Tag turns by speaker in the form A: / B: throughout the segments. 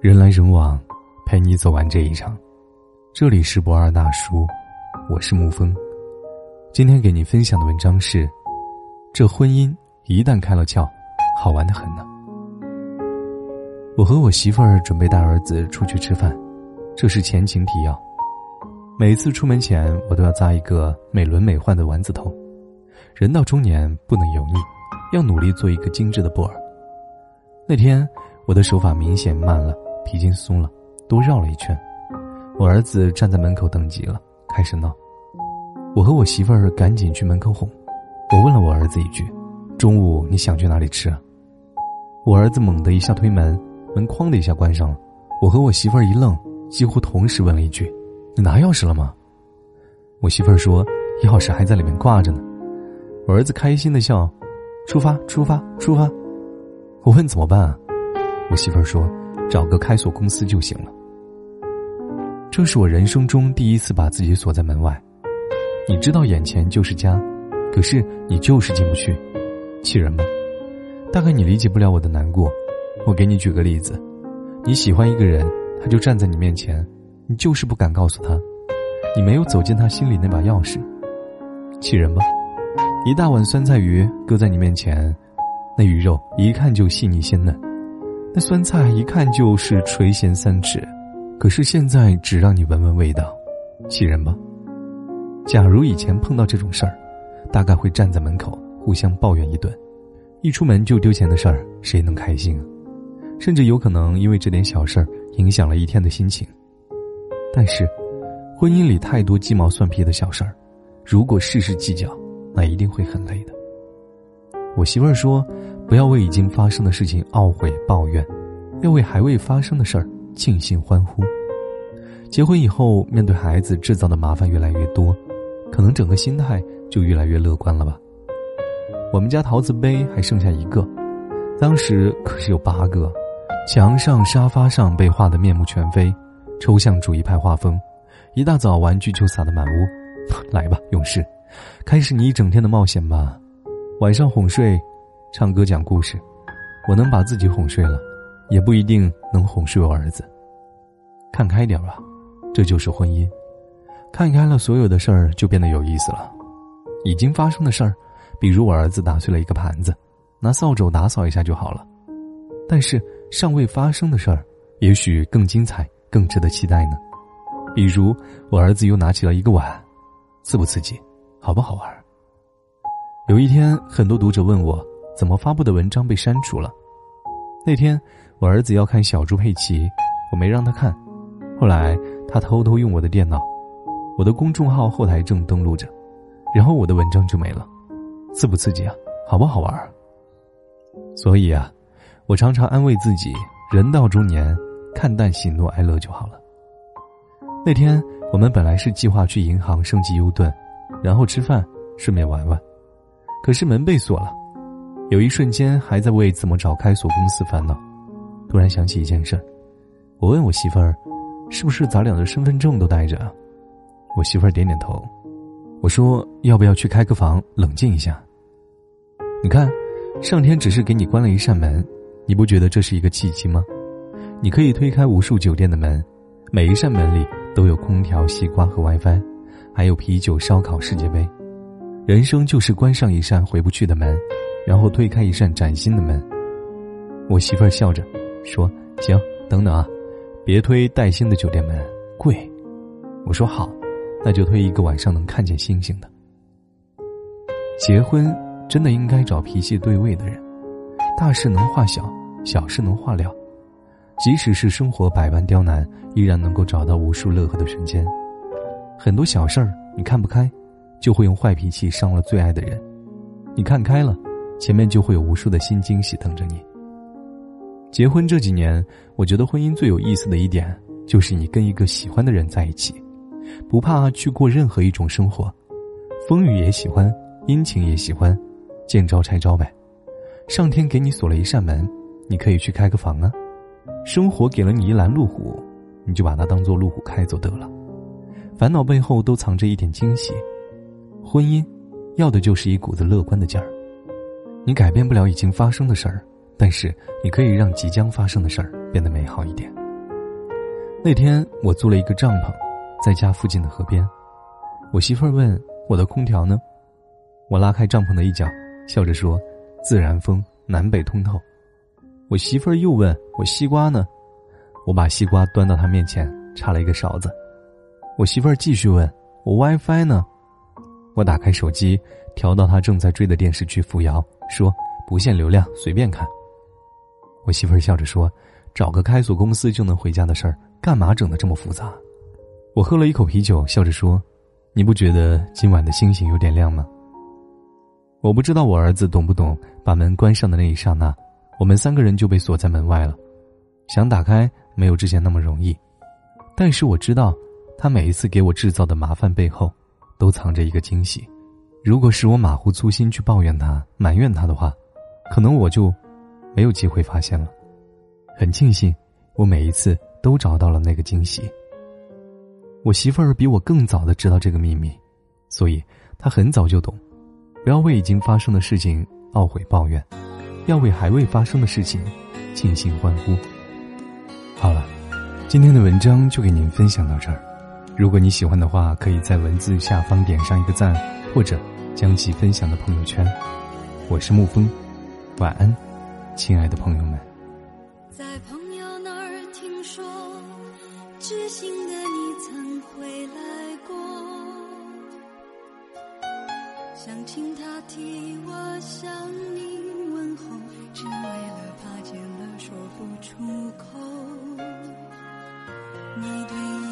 A: 人来人往，陪你走完这一场。这里是不二大叔，我是沐风。今天给你分享的文章是：这婚姻一旦开了窍，好玩的很呢。我和我媳妇儿准备带儿子出去吃饭，这是前情提要。每次出门前，我都要扎一个美轮美奂的丸子头。人到中年不能油腻，要努力做一个精致的布尔。那天我的手法明显慢了。皮筋松了，多绕了一圈。我儿子站在门口等急了，开始闹。我和我媳妇儿赶紧去门口哄。我问了我儿子一句：“中午你想去哪里吃？”我儿子猛地一下推门，门哐的一下关上了。我和我媳妇儿一愣，几乎同时问了一句：“你拿钥匙了吗？”我媳妇儿说：“钥匙还在里面挂着呢。”我儿子开心的笑：“出发，出发，出发！”我问怎么办啊？我媳妇儿说。找个开锁公司就行了。这是我人生中第一次把自己锁在门外。你知道眼前就是家，可是你就是进不去，气人吗？大概你理解不了我的难过。我给你举个例子：你喜欢一个人，他就站在你面前，你就是不敢告诉他，你没有走进他心里那把钥匙，气人吗？一大碗酸菜鱼搁在你面前，那鱼肉一看就细腻鲜嫩。那酸菜一看就是垂涎三尺，可是现在只让你闻闻味道，气人吧？假如以前碰到这种事儿，大概会站在门口互相抱怨一顿，一出门就丢钱的事儿，谁能开心？甚至有可能因为这点小事儿影响了一天的心情。但是，婚姻里太多鸡毛蒜皮的小事儿，如果事事计较，那一定会很累的。我媳妇儿说。不要为已经发生的事情懊悔抱怨，要为还未发生的事儿庆幸欢呼。结婚以后，面对孩子制造的麻烦越来越多，可能整个心态就越来越乐观了吧。我们家陶瓷杯还剩下一个，当时可是有八个，墙上、沙发上被画得面目全非，抽象主义派画风。一大早玩具就撒得满屋，来吧，勇士，开始你一整天的冒险吧。晚上哄睡。唱歌讲故事，我能把自己哄睡了，也不一定能哄睡我儿子。看开点吧，这就是婚姻。看开了，所有的事儿就变得有意思了。已经发生的事儿，比如我儿子打碎了一个盘子，拿扫帚打扫一下就好了。但是尚未发生的事儿，也许更精彩，更值得期待呢。比如我儿子又拿起了一个碗，刺不刺激，好不好玩？有一天，很多读者问我。怎么发布的文章被删除了？那天我儿子要看小猪佩奇，我没让他看。后来他偷偷用我的电脑，我的公众号后台正登录着，然后我的文章就没了。刺不刺激啊？好不好玩？所以啊，我常常安慰自己：人到中年，看淡喜怒哀乐就好了。那天我们本来是计划去银行升级 U 盾，然后吃饭，顺便玩玩，可是门被锁了。有一瞬间还在为怎么找开锁公司烦恼，突然想起一件事儿，我问我媳妇儿：“是不是咱俩的身份证都带着？”我媳妇儿点点头。我说：“要不要去开个房，冷静一下？”你看，上天只是给你关了一扇门，你不觉得这是一个契机吗？你可以推开无数酒店的门，每一扇门里都有空调、西瓜和 WiFi，还有啤酒、烧烤、世界杯。人生就是关上一扇回不去的门。然后推开一扇崭新的门，我媳妇儿笑着说：“行，等等啊，别推带星的酒店门，贵。”我说：“好，那就推一个晚上能看见星星的。”结婚真的应该找脾气对位的人，大事能化小，小事能化了。即使是生活百般刁难，依然能够找到无数乐呵的瞬间。很多小事儿你看不开，就会用坏脾气伤了最爱的人；你看开了。前面就会有无数的新惊喜等着你。结婚这几年，我觉得婚姻最有意思的一点，就是你跟一个喜欢的人在一起，不怕去过任何一种生活，风雨也喜欢，阴晴也喜欢，见招拆招呗。上天给你锁了一扇门，你可以去开个房啊。生活给了你一拦路虎，你就把它当做路虎开走得了。烦恼背后都藏着一点惊喜。婚姻，要的就是一股子乐观的劲儿。你改变不了已经发生的事儿，但是你可以让即将发生的事儿变得美好一点。那天我租了一个帐篷，在家附近的河边。我媳妇儿问我的空调呢？我拉开帐篷的一角，笑着说：“自然风，南北通透。”我媳妇儿又问我西瓜呢？我把西瓜端到她面前，插了一个勺子。我媳妇儿继续问我 WiFi 呢？我打开手机，调到她正在追的电视剧《扶摇》，说：“不限流量，随便看。”我媳妇儿笑着说：“找个开锁公司就能回家的事儿，干嘛整的这么复杂？”我喝了一口啤酒，笑着说：“你不觉得今晚的星星有点亮吗？”我不知道我儿子懂不懂，把门关上的那一刹那，我们三个人就被锁在门外了。想打开，没有之前那么容易。但是我知道，他每一次给我制造的麻烦背后，都藏着一个惊喜。如果是我马虎粗心去抱怨他、埋怨他的话，可能我就。没有机会发现了，很庆幸，我每一次都找到了那个惊喜。我媳妇儿比我更早的知道这个秘密，所以她很早就懂，不要为已经发生的事情懊悔抱怨，要为还未发生的事情庆幸欢呼。好了，今天的文章就给您分享到这儿。如果你喜欢的话，可以在文字下方点上一个赞，或者将其分享到朋友圈。我是沐风，晚安。亲爱的朋友们，
B: 在朋友那儿听说，知心的你曾回来过，想请他替我向你问候，只为了怕见了说不出口。你对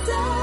B: 在。